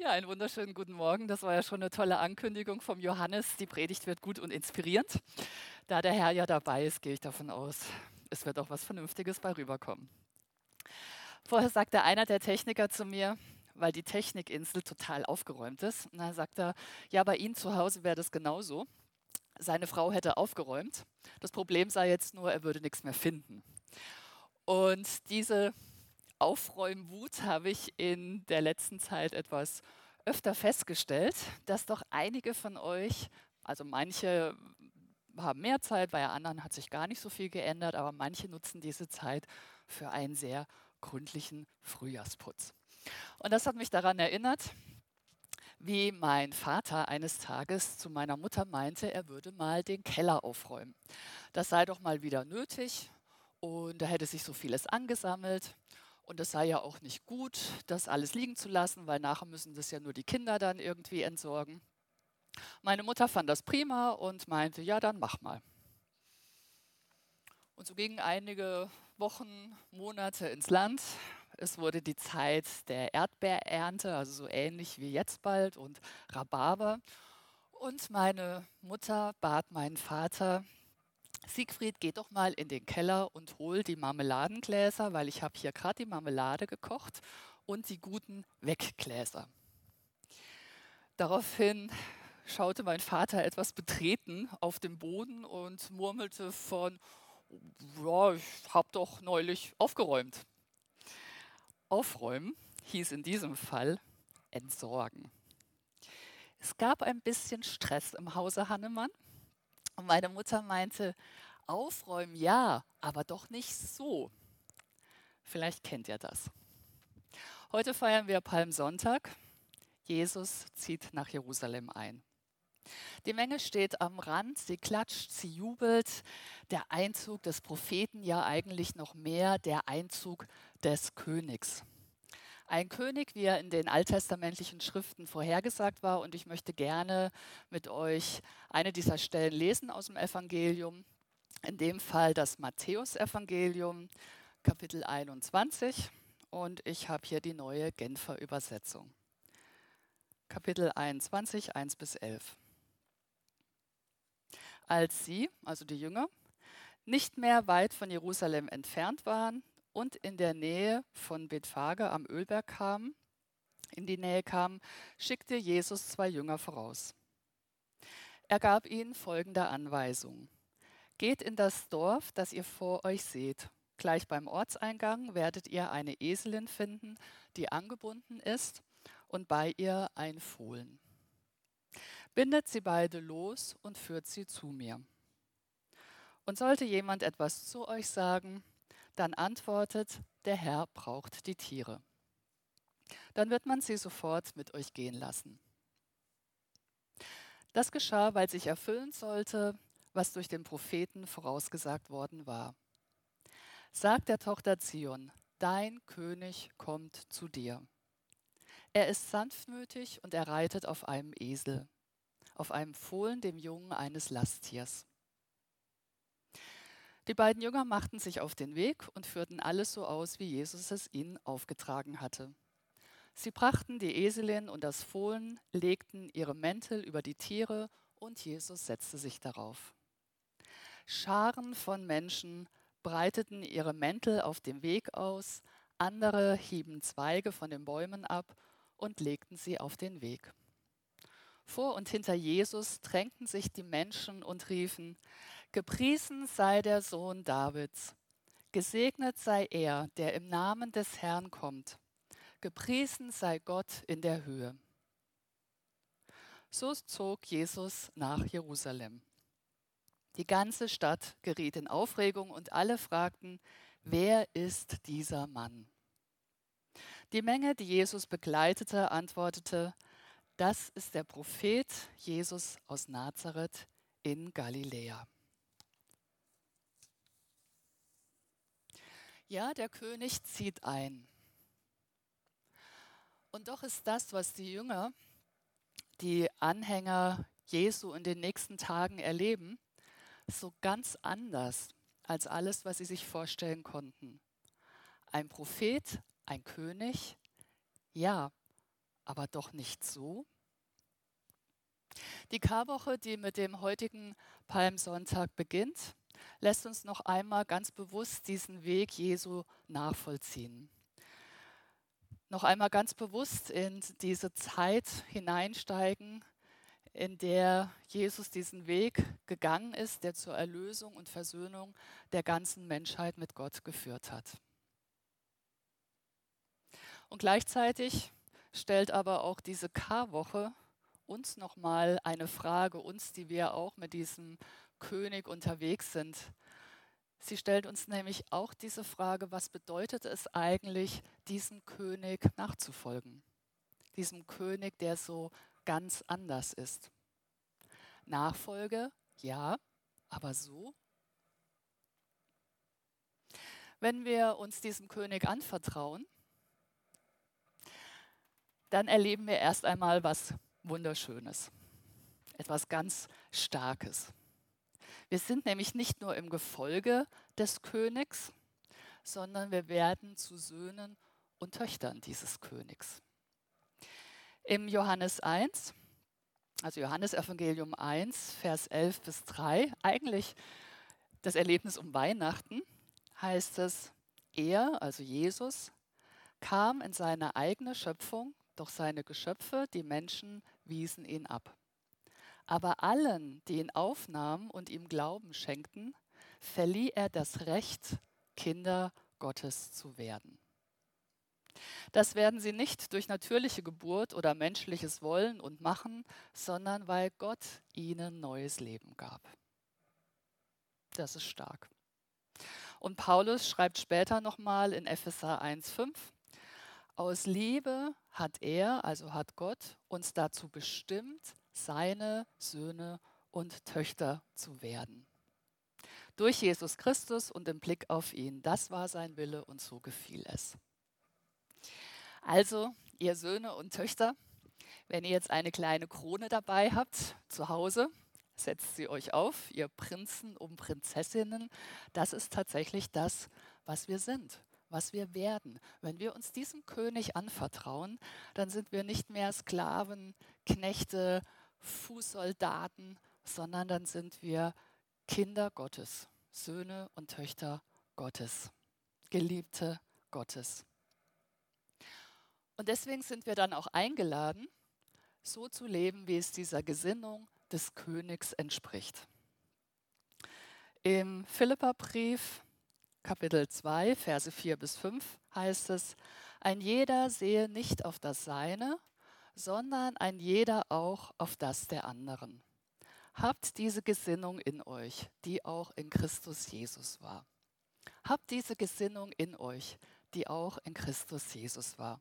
Ja, einen wunderschönen guten Morgen. Das war ja schon eine tolle Ankündigung vom Johannes. Die Predigt wird gut und inspirierend. Da der Herr ja dabei ist, gehe ich davon aus, es wird auch was Vernünftiges bei rüberkommen. Vorher sagte einer der Techniker zu mir, weil die Technikinsel total aufgeräumt ist. Und dann sagt er, ja, bei Ihnen zu Hause wäre das genauso. Seine Frau hätte aufgeräumt. Das Problem sei jetzt nur, er würde nichts mehr finden. Und diese Aufräumwut habe ich in der letzten Zeit etwas öfter festgestellt, dass doch einige von euch, also manche haben mehr Zeit, bei anderen hat sich gar nicht so viel geändert, aber manche nutzen diese Zeit für einen sehr gründlichen Frühjahrsputz. Und das hat mich daran erinnert, wie mein Vater eines Tages zu meiner Mutter meinte, er würde mal den Keller aufräumen. Das sei doch mal wieder nötig und da hätte sich so vieles angesammelt. Und es sei ja auch nicht gut, das alles liegen zu lassen, weil nachher müssen das ja nur die Kinder dann irgendwie entsorgen. Meine Mutter fand das prima und meinte, ja, dann mach mal. Und so gingen einige Wochen, Monate ins Land. Es wurde die Zeit der Erdbeerernte, also so ähnlich wie jetzt bald, und Rhabarber. Und meine Mutter bat meinen Vater, Siegfried, geh doch mal in den Keller und hol die Marmeladengläser, weil ich habe hier gerade die Marmelade gekocht und die guten Weggläser. Daraufhin schaute mein Vater etwas betreten auf den Boden und murmelte von, ja, ich habe doch neulich aufgeräumt. Aufräumen hieß in diesem Fall entsorgen. Es gab ein bisschen Stress im Hause Hannemann und meine Mutter meinte, aufräumen ja, aber doch nicht so. Vielleicht kennt ihr das. Heute feiern wir Palmsonntag. Jesus zieht nach Jerusalem ein. Die Menge steht am Rand, sie klatscht, sie jubelt. Der Einzug des Propheten, ja eigentlich noch mehr der Einzug des Königs. Ein König, wie er in den alttestamentlichen Schriften vorhergesagt war. Und ich möchte gerne mit euch eine dieser Stellen lesen aus dem Evangelium. In dem Fall das Matthäusevangelium, Kapitel 21. Und ich habe hier die neue Genfer Übersetzung. Kapitel 21, 1 bis 11. Als sie, also die Jünger, nicht mehr weit von Jerusalem entfernt waren, und in der Nähe von Bethphage am Ölberg kam, in die Nähe kam, schickte Jesus zwei Jünger voraus. Er gab ihnen folgende Anweisung. Geht in das Dorf, das ihr vor euch seht. Gleich beim Ortseingang werdet ihr eine Eselin finden, die angebunden ist, und bei ihr ein Fohlen. Bindet sie beide los und führt sie zu mir. Und sollte jemand etwas zu euch sagen, dann antwortet, der Herr braucht die Tiere. Dann wird man sie sofort mit euch gehen lassen. Das geschah, weil sich erfüllen sollte, was durch den Propheten vorausgesagt worden war. Sagt der Tochter Zion, dein König kommt zu dir. Er ist sanftmütig und er reitet auf einem Esel, auf einem Fohlen, dem Jungen eines Lasttiers. Die beiden Jünger machten sich auf den Weg und führten alles so aus, wie Jesus es ihnen aufgetragen hatte. Sie brachten die Eselin und das Fohlen, legten ihre Mäntel über die Tiere und Jesus setzte sich darauf. Scharen von Menschen breiteten ihre Mäntel auf dem Weg aus, andere hieben Zweige von den Bäumen ab und legten sie auf den Weg. Vor und hinter Jesus drängten sich die Menschen und riefen, Gepriesen sei der Sohn Davids. Gesegnet sei er, der im Namen des Herrn kommt. Gepriesen sei Gott in der Höhe. So zog Jesus nach Jerusalem. Die ganze Stadt geriet in Aufregung und alle fragten, wer ist dieser Mann? Die Menge, die Jesus begleitete, antwortete, das ist der Prophet Jesus aus Nazareth in Galiläa. Ja, der König zieht ein. Und doch ist das, was die Jünger, die Anhänger Jesu in den nächsten Tagen erleben, so ganz anders als alles, was sie sich vorstellen konnten. Ein Prophet, ein König, ja, aber doch nicht so. Die Karwoche, die mit dem heutigen Palmsonntag beginnt, lässt uns noch einmal ganz bewusst diesen Weg Jesu nachvollziehen. Noch einmal ganz bewusst in diese Zeit hineinsteigen, in der Jesus diesen Weg gegangen ist, der zur Erlösung und Versöhnung der ganzen Menschheit mit Gott geführt hat. Und gleichzeitig stellt aber auch diese Karwoche uns nochmal eine Frage, uns, die wir auch mit diesem König unterwegs sind. Sie stellt uns nämlich auch diese Frage, was bedeutet es eigentlich, diesem König nachzufolgen? Diesem König, der so ganz anders ist. Nachfolge, ja, aber so? Wenn wir uns diesem König anvertrauen, dann erleben wir erst einmal was Wunderschönes, etwas ganz Starkes. Wir sind nämlich nicht nur im Gefolge des Königs, sondern wir werden zu Söhnen und Töchtern dieses Königs. Im Johannes 1, also Johannes Evangelium 1, Vers 11 bis 3, eigentlich das Erlebnis um Weihnachten, heißt es, er, also Jesus, kam in seine eigene Schöpfung, doch seine Geschöpfe, die Menschen, wiesen ihn ab. Aber allen, die ihn aufnahmen und ihm Glauben schenkten, verlieh er das Recht, Kinder Gottes zu werden. Das werden sie nicht durch natürliche Geburt oder menschliches Wollen und Machen, sondern weil Gott ihnen neues Leben gab. Das ist stark. Und Paulus schreibt später nochmal in Epheser 1,5, aus Liebe hat er, also hat Gott, uns dazu bestimmt, seine Söhne und Töchter zu werden. Durch Jesus Christus und im Blick auf ihn. Das war sein Wille und so gefiel es. Also, ihr Söhne und Töchter, wenn ihr jetzt eine kleine Krone dabei habt zu Hause, setzt sie euch auf, ihr Prinzen und Prinzessinnen. Das ist tatsächlich das, was wir sind, was wir werden. Wenn wir uns diesem König anvertrauen, dann sind wir nicht mehr Sklaven, Knechte, Fußsoldaten, sondern dann sind wir Kinder Gottes, Söhne und Töchter Gottes, Geliebte Gottes. Und deswegen sind wir dann auch eingeladen, so zu leben, wie es dieser Gesinnung des Königs entspricht. Im Philipperbrief Kapitel 2, Verse 4 bis 5 heißt es, ein jeder sehe nicht auf das Seine, sondern ein jeder auch auf das der anderen. Habt diese Gesinnung in euch, die auch in Christus Jesus war. Habt diese Gesinnung in euch, die auch in Christus Jesus war.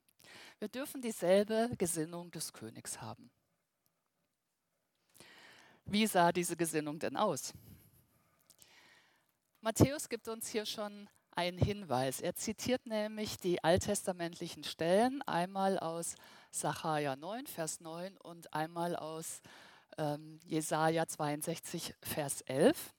Wir dürfen dieselbe Gesinnung des Königs haben. Wie sah diese Gesinnung denn aus? Matthäus gibt uns hier schon einen Hinweis. Er zitiert nämlich die alttestamentlichen Stellen, einmal aus Sacharja 9, Vers 9 und einmal aus ähm, Jesaja 62, Vers 11.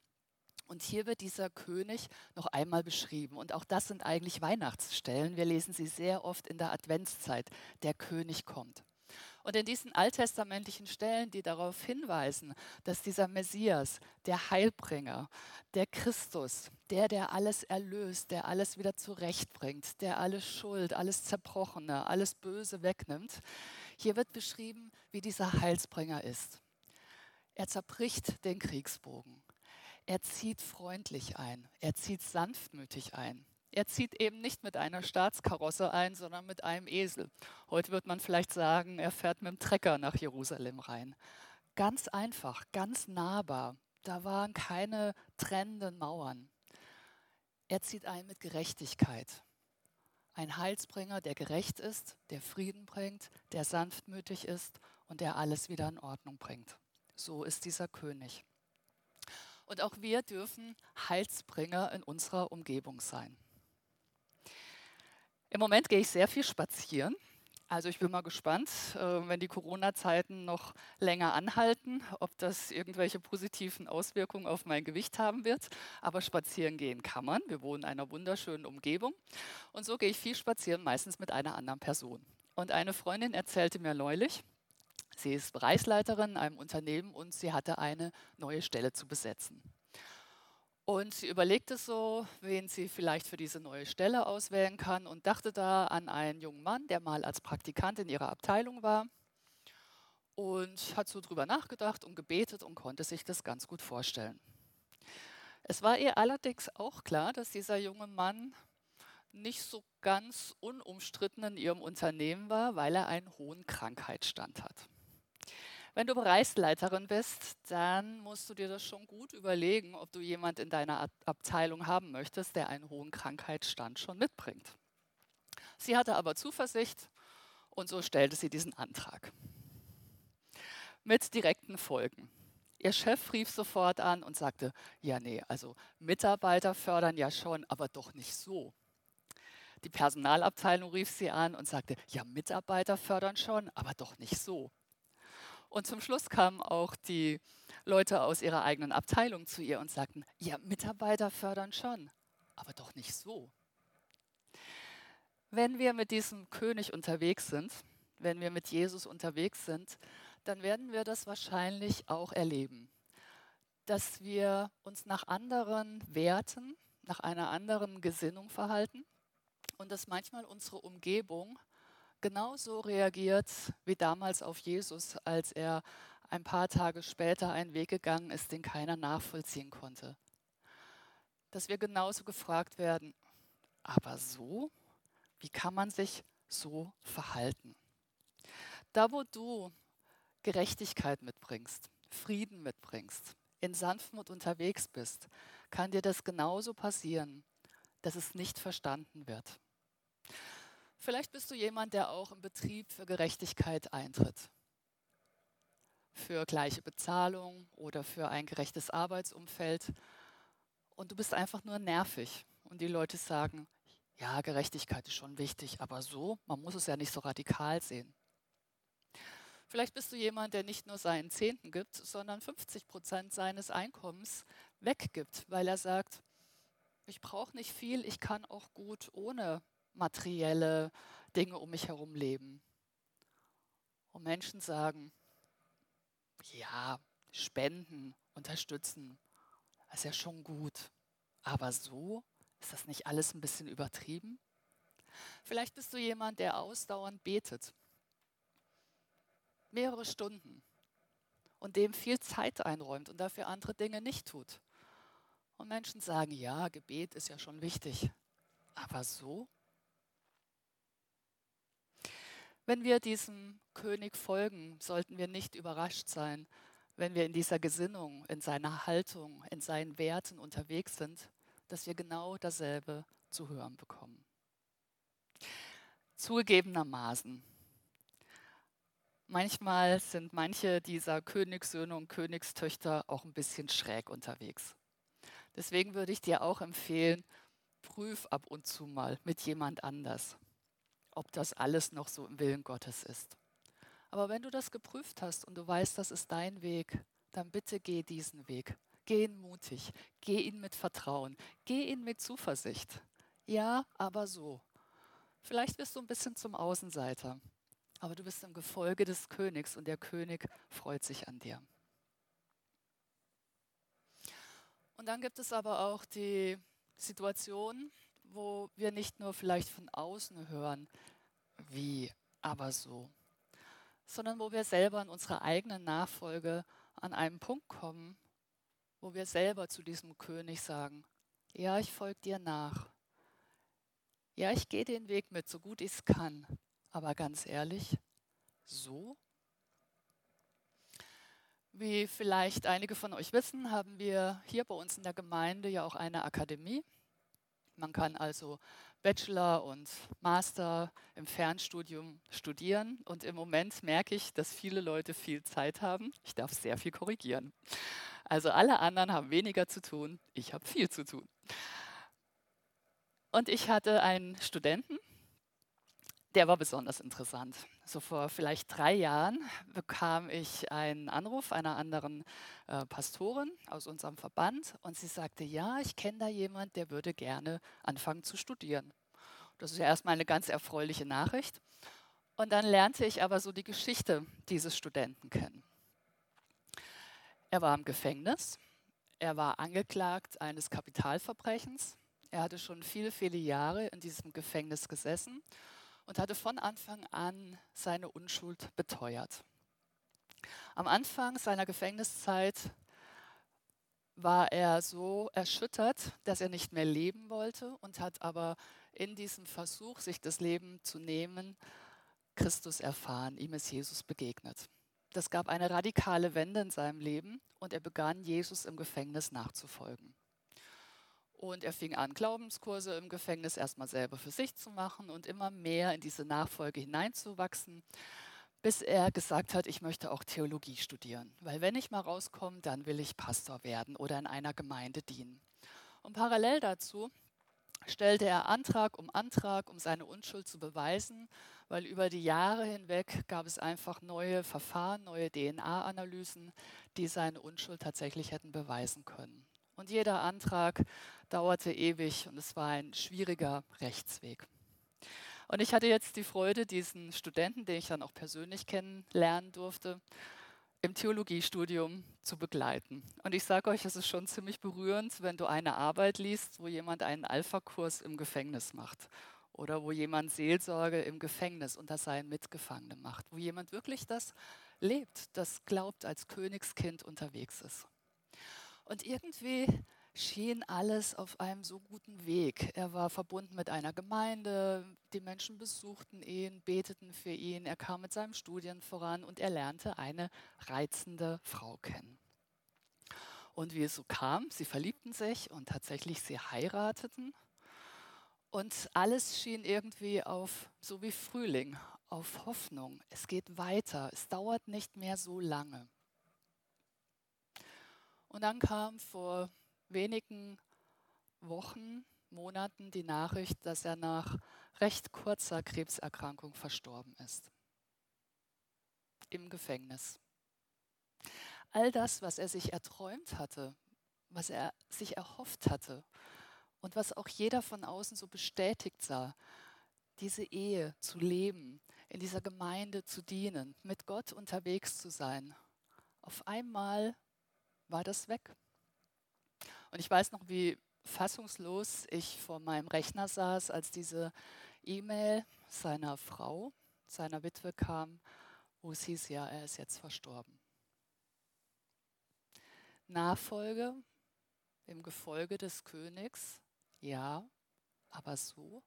Und hier wird dieser König noch einmal beschrieben. Und auch das sind eigentlich Weihnachtsstellen. Wir lesen sie sehr oft in der Adventszeit. Der König kommt. Und in diesen alttestamentlichen Stellen, die darauf hinweisen, dass dieser Messias, der Heilbringer, der Christus, der, der alles erlöst, der alles wieder zurechtbringt, der alle Schuld, alles Zerbrochene, alles Böse wegnimmt, hier wird beschrieben, wie dieser Heilsbringer ist. Er zerbricht den Kriegsbogen. Er zieht freundlich ein, er zieht sanftmütig ein. Er zieht eben nicht mit einer Staatskarosse ein, sondern mit einem Esel. Heute wird man vielleicht sagen, er fährt mit dem Trecker nach Jerusalem rein. Ganz einfach, ganz nahbar. Da waren keine trennenden Mauern. Er zieht ein mit Gerechtigkeit. Ein Heilsbringer, der gerecht ist, der Frieden bringt, der sanftmütig ist und der alles wieder in Ordnung bringt. So ist dieser König. Und auch wir dürfen Heilsbringer in unserer Umgebung sein. Im Moment gehe ich sehr viel spazieren. Also ich bin mal gespannt, äh, wenn die Corona-Zeiten noch länger anhalten, ob das irgendwelche positiven Auswirkungen auf mein Gewicht haben wird. Aber spazieren gehen kann man. Wir wohnen in einer wunderschönen Umgebung. Und so gehe ich viel spazieren, meistens mit einer anderen Person. Und eine Freundin erzählte mir neulich, sie ist Bereichsleiterin in einem Unternehmen und sie hatte eine neue Stelle zu besetzen. Und sie überlegte so, wen sie vielleicht für diese neue Stelle auswählen kann und dachte da an einen jungen Mann, der mal als Praktikant in ihrer Abteilung war und hat so drüber nachgedacht und gebetet und konnte sich das ganz gut vorstellen. Es war ihr allerdings auch klar, dass dieser junge Mann nicht so ganz unumstritten in ihrem Unternehmen war, weil er einen hohen Krankheitsstand hat. Wenn du Bereichsleiterin bist, dann musst du dir das schon gut überlegen, ob du jemand in deiner Abteilung haben möchtest, der einen hohen Krankheitsstand schon mitbringt. Sie hatte aber Zuversicht und so stellte sie diesen Antrag. Mit direkten Folgen. Ihr Chef rief sofort an und sagte, ja nee, also Mitarbeiter fördern ja schon, aber doch nicht so. Die Personalabteilung rief sie an und sagte, ja Mitarbeiter fördern schon, aber doch nicht so. Und zum Schluss kamen auch die Leute aus ihrer eigenen Abteilung zu ihr und sagten, ja, Mitarbeiter fördern schon, aber doch nicht so. Wenn wir mit diesem König unterwegs sind, wenn wir mit Jesus unterwegs sind, dann werden wir das wahrscheinlich auch erleben, dass wir uns nach anderen Werten, nach einer anderen Gesinnung verhalten und dass manchmal unsere Umgebung genauso reagiert wie damals auf Jesus, als er ein paar Tage später einen Weg gegangen ist, den keiner nachvollziehen konnte. Dass wir genauso gefragt werden, aber so? Wie kann man sich so verhalten? Da, wo du Gerechtigkeit mitbringst, Frieden mitbringst, in Sanftmut unterwegs bist, kann dir das genauso passieren, dass es nicht verstanden wird. Vielleicht bist du jemand, der auch im Betrieb für Gerechtigkeit eintritt. Für gleiche Bezahlung oder für ein gerechtes Arbeitsumfeld. Und du bist einfach nur nervig. Und die Leute sagen, ja, Gerechtigkeit ist schon wichtig, aber so, man muss es ja nicht so radikal sehen. Vielleicht bist du jemand, der nicht nur seinen Zehnten gibt, sondern 50 Prozent seines Einkommens weggibt, weil er sagt, ich brauche nicht viel, ich kann auch gut ohne materielle Dinge um mich herum leben. Und Menschen sagen, ja, spenden, unterstützen, ist ja schon gut. Aber so ist das nicht alles ein bisschen übertrieben? Vielleicht bist du jemand, der ausdauernd betet. Mehrere Stunden. Und dem viel Zeit einräumt und dafür andere Dinge nicht tut. Und Menschen sagen, ja, Gebet ist ja schon wichtig. Aber so? Wenn wir diesem König folgen, sollten wir nicht überrascht sein, wenn wir in dieser Gesinnung, in seiner Haltung, in seinen Werten unterwegs sind, dass wir genau dasselbe zu hören bekommen. Zugegebenermaßen, manchmal sind manche dieser Königssöhne und Königstöchter auch ein bisschen schräg unterwegs. Deswegen würde ich dir auch empfehlen, prüf ab und zu mal mit jemand anders ob das alles noch so im Willen Gottes ist. Aber wenn du das geprüft hast und du weißt, das ist dein Weg, dann bitte geh diesen Weg. Geh ihn mutig, geh ihn mit Vertrauen, geh ihn mit Zuversicht. Ja, aber so. Vielleicht bist du ein bisschen zum Außenseiter, aber du bist im Gefolge des Königs und der König freut sich an dir. Und dann gibt es aber auch die Situation, wo wir nicht nur vielleicht von außen hören, wie, aber so, sondern wo wir selber in unserer eigenen Nachfolge an einen Punkt kommen, wo wir selber zu diesem König sagen, ja, ich folge dir nach. Ja, ich gehe den Weg mit, so gut ich es kann. Aber ganz ehrlich, so? Wie vielleicht einige von euch wissen, haben wir hier bei uns in der Gemeinde ja auch eine Akademie. Man kann also Bachelor und Master im Fernstudium studieren. Und im Moment merke ich, dass viele Leute viel Zeit haben. Ich darf sehr viel korrigieren. Also alle anderen haben weniger zu tun, ich habe viel zu tun. Und ich hatte einen Studenten, der war besonders interessant. So vor vielleicht drei Jahren bekam ich einen Anruf einer anderen äh, Pastorin aus unserem Verband und sie sagte, ja, ich kenne da jemand, der würde gerne anfangen zu studieren. Das ist ja erstmal eine ganz erfreuliche Nachricht. Und dann lernte ich aber so die Geschichte dieses Studenten kennen. Er war im Gefängnis, er war angeklagt eines Kapitalverbrechens, er hatte schon viele, viele Jahre in diesem Gefängnis gesessen und hatte von Anfang an seine Unschuld beteuert. Am Anfang seiner Gefängniszeit war er so erschüttert, dass er nicht mehr leben wollte und hat aber in diesem Versuch, sich das Leben zu nehmen, Christus erfahren. Ihm ist Jesus begegnet. Das gab eine radikale Wende in seinem Leben und er begann, Jesus im Gefängnis nachzufolgen. Und er fing an, Glaubenskurse im Gefängnis erstmal selber für sich zu machen und immer mehr in diese Nachfolge hineinzuwachsen, bis er gesagt hat, ich möchte auch Theologie studieren. Weil wenn ich mal rauskomme, dann will ich Pastor werden oder in einer Gemeinde dienen. Und parallel dazu stellte er Antrag um Antrag, um seine Unschuld zu beweisen, weil über die Jahre hinweg gab es einfach neue Verfahren, neue DNA-Analysen, die seine Unschuld tatsächlich hätten beweisen können. Und jeder Antrag dauerte ewig und es war ein schwieriger Rechtsweg. Und ich hatte jetzt die Freude, diesen Studenten, den ich dann auch persönlich kennenlernen durfte, im Theologiestudium zu begleiten. Und ich sage euch, es ist schon ziemlich berührend, wenn du eine Arbeit liest, wo jemand einen Alpha-Kurs im Gefängnis macht oder wo jemand Seelsorge im Gefängnis unter seinen Mitgefangenen macht, wo jemand wirklich das lebt, das glaubt, als Königskind unterwegs ist. Und irgendwie schien alles auf einem so guten Weg. Er war verbunden mit einer Gemeinde, die Menschen besuchten ihn, beteten für ihn, er kam mit seinem Studien voran und er lernte eine reizende Frau kennen. Und wie es so kam, sie verliebten sich und tatsächlich sie heirateten. Und alles schien irgendwie auf, so wie Frühling, auf Hoffnung. Es geht weiter, es dauert nicht mehr so lange. Und dann kam vor wenigen Wochen, Monaten die Nachricht, dass er nach recht kurzer Krebserkrankung verstorben ist. Im Gefängnis. All das, was er sich erträumt hatte, was er sich erhofft hatte und was auch jeder von außen so bestätigt sah, diese Ehe zu leben, in dieser Gemeinde zu dienen, mit Gott unterwegs zu sein, auf einmal war das weg. Und ich weiß noch, wie fassungslos ich vor meinem Rechner saß, als diese E-Mail seiner Frau, seiner Witwe kam, wo es hieß, ja, er ist jetzt verstorben. Nachfolge im Gefolge des Königs, ja, aber so?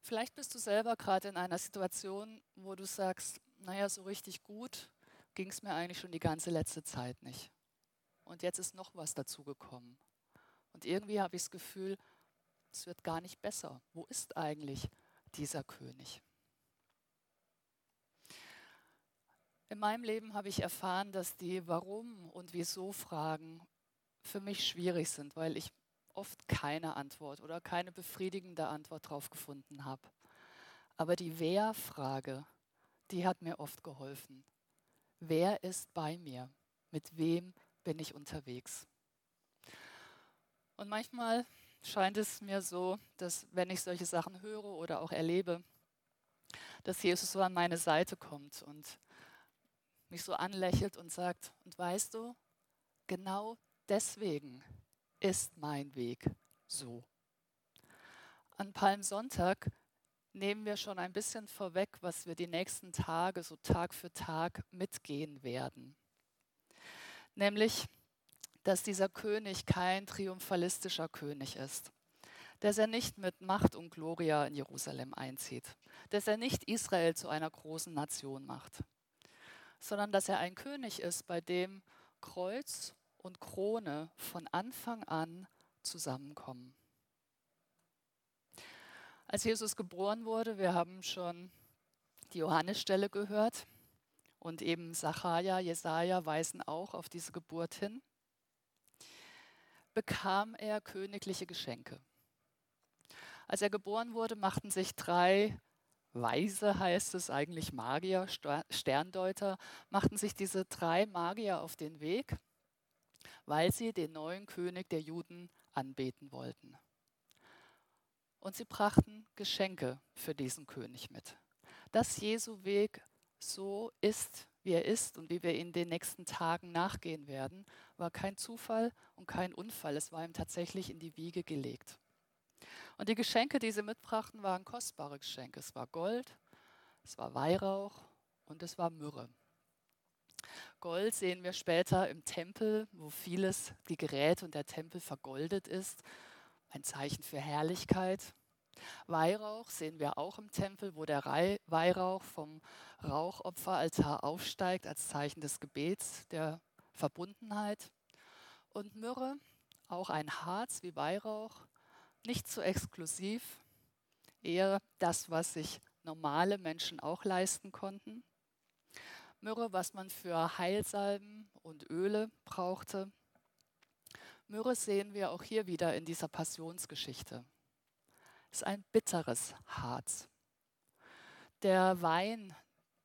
Vielleicht bist du selber gerade in einer Situation, wo du sagst, naja, so richtig gut ging es mir eigentlich schon die ganze letzte Zeit nicht. Und jetzt ist noch was dazugekommen. Und irgendwie habe ich das Gefühl, es wird gar nicht besser. Wo ist eigentlich dieser König? In meinem Leben habe ich erfahren, dass die Warum- und Wieso-Fragen für mich schwierig sind, weil ich oft keine Antwort oder keine befriedigende Antwort darauf gefunden habe. Aber die Wer-Frage, die hat mir oft geholfen. Wer ist bei mir? Mit wem bin ich unterwegs? Und manchmal scheint es mir so, dass wenn ich solche Sachen höre oder auch erlebe, dass Jesus so an meine Seite kommt und mich so anlächelt und sagt, und weißt du, genau deswegen ist mein Weg so. An Palmsonntag nehmen wir schon ein bisschen vorweg, was wir die nächsten Tage, so Tag für Tag mitgehen werden. Nämlich, dass dieser König kein triumphalistischer König ist, dass er nicht mit Macht und Gloria in Jerusalem einzieht, dass er nicht Israel zu einer großen Nation macht, sondern dass er ein König ist, bei dem Kreuz und Krone von Anfang an zusammenkommen. Als Jesus geboren wurde, wir haben schon die Johannesstelle gehört und eben Sacharja, Jesaja weisen auch auf diese Geburt hin, bekam er königliche Geschenke. Als er geboren wurde, machten sich drei Weise, heißt es eigentlich Magier, Sterndeuter, machten sich diese drei Magier auf den Weg, weil sie den neuen König der Juden anbeten wollten. Und sie brachten Geschenke für diesen König mit. Dass Jesu Weg so ist, wie er ist und wie wir in den nächsten Tagen nachgehen werden, war kein Zufall und kein Unfall. Es war ihm tatsächlich in die Wiege gelegt. Und die Geschenke, die sie mitbrachten, waren kostbare Geschenke. Es war Gold, es war Weihrauch und es war Myrrhe. Gold sehen wir später im Tempel, wo vieles, die Geräte und der Tempel vergoldet ist. Ein Zeichen für Herrlichkeit. Weihrauch sehen wir auch im Tempel, wo der Weihrauch vom Rauchopferaltar aufsteigt als Zeichen des Gebets, der Verbundenheit. Und Myrrhe, auch ein Harz wie Weihrauch, nicht so exklusiv, eher das, was sich normale Menschen auch leisten konnten. Myrrhe, was man für Heilsalben und Öle brauchte. Myrrhe sehen wir auch hier wieder in dieser Passionsgeschichte. Ist ein bitteres Harz. Der Wein,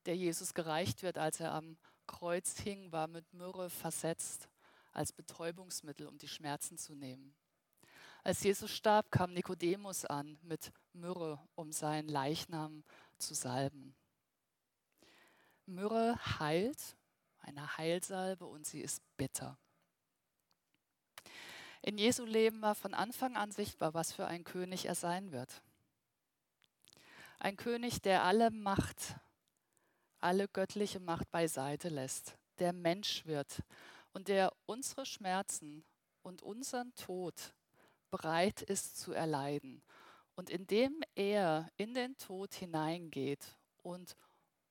der Jesus gereicht wird, als er am Kreuz hing, war mit Myrrhe versetzt als Betäubungsmittel, um die Schmerzen zu nehmen. Als Jesus starb, kam Nikodemus an mit Myrrhe, um seinen Leichnam zu salben. Myrrhe heilt, eine Heilsalbe, und sie ist bitter. In Jesu Leben war von Anfang an sichtbar, was für ein König er sein wird. Ein König, der alle Macht, alle göttliche Macht beiseite lässt, der Mensch wird und der unsere Schmerzen und unseren Tod bereit ist zu erleiden. Und indem er in den Tod hineingeht und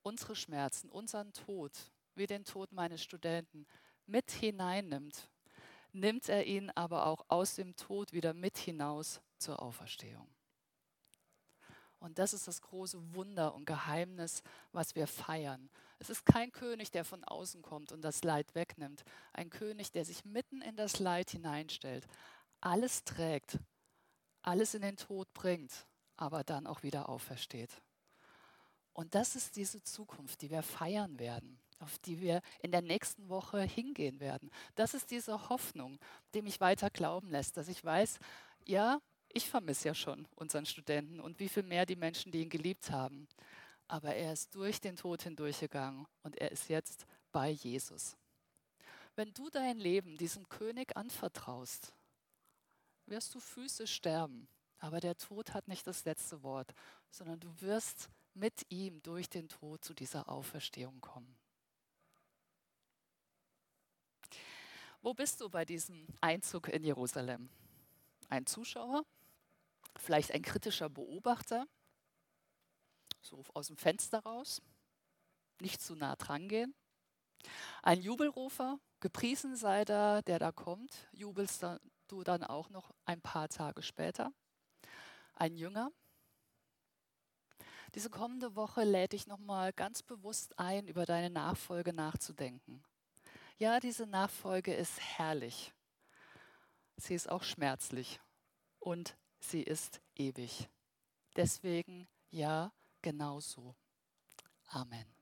unsere Schmerzen, unseren Tod, wie den Tod meines Studenten, mit hineinnimmt, nimmt er ihn aber auch aus dem Tod wieder mit hinaus zur Auferstehung. Und das ist das große Wunder und Geheimnis, was wir feiern. Es ist kein König, der von außen kommt und das Leid wegnimmt. Ein König, der sich mitten in das Leid hineinstellt, alles trägt, alles in den Tod bringt, aber dann auch wieder aufersteht. Und das ist diese Zukunft, die wir feiern werden, auf die wir in der nächsten Woche hingehen werden. Das ist diese Hoffnung, die mich weiter glauben lässt, dass ich weiß, ja, ich vermisse ja schon unseren Studenten und wie viel mehr die Menschen, die ihn geliebt haben. Aber er ist durch den Tod hindurchgegangen und er ist jetzt bei Jesus. Wenn du dein Leben diesem König anvertraust, wirst du physisch sterben. Aber der Tod hat nicht das letzte Wort, sondern du wirst mit ihm durch den Tod zu dieser Auferstehung kommen. Wo bist du bei diesem Einzug in Jerusalem? Ein Zuschauer? Vielleicht ein kritischer Beobachter? So aus dem Fenster raus? Nicht zu nah dran gehen? Ein Jubelrufer? Gepriesen sei der, der da kommt? Jubelst du dann auch noch ein paar Tage später. Ein Jünger. Diese kommende Woche lädt dich nochmal ganz bewusst ein, über deine Nachfolge nachzudenken. Ja, diese Nachfolge ist herrlich. Sie ist auch schmerzlich und sie ist ewig. Deswegen ja, genau so. Amen.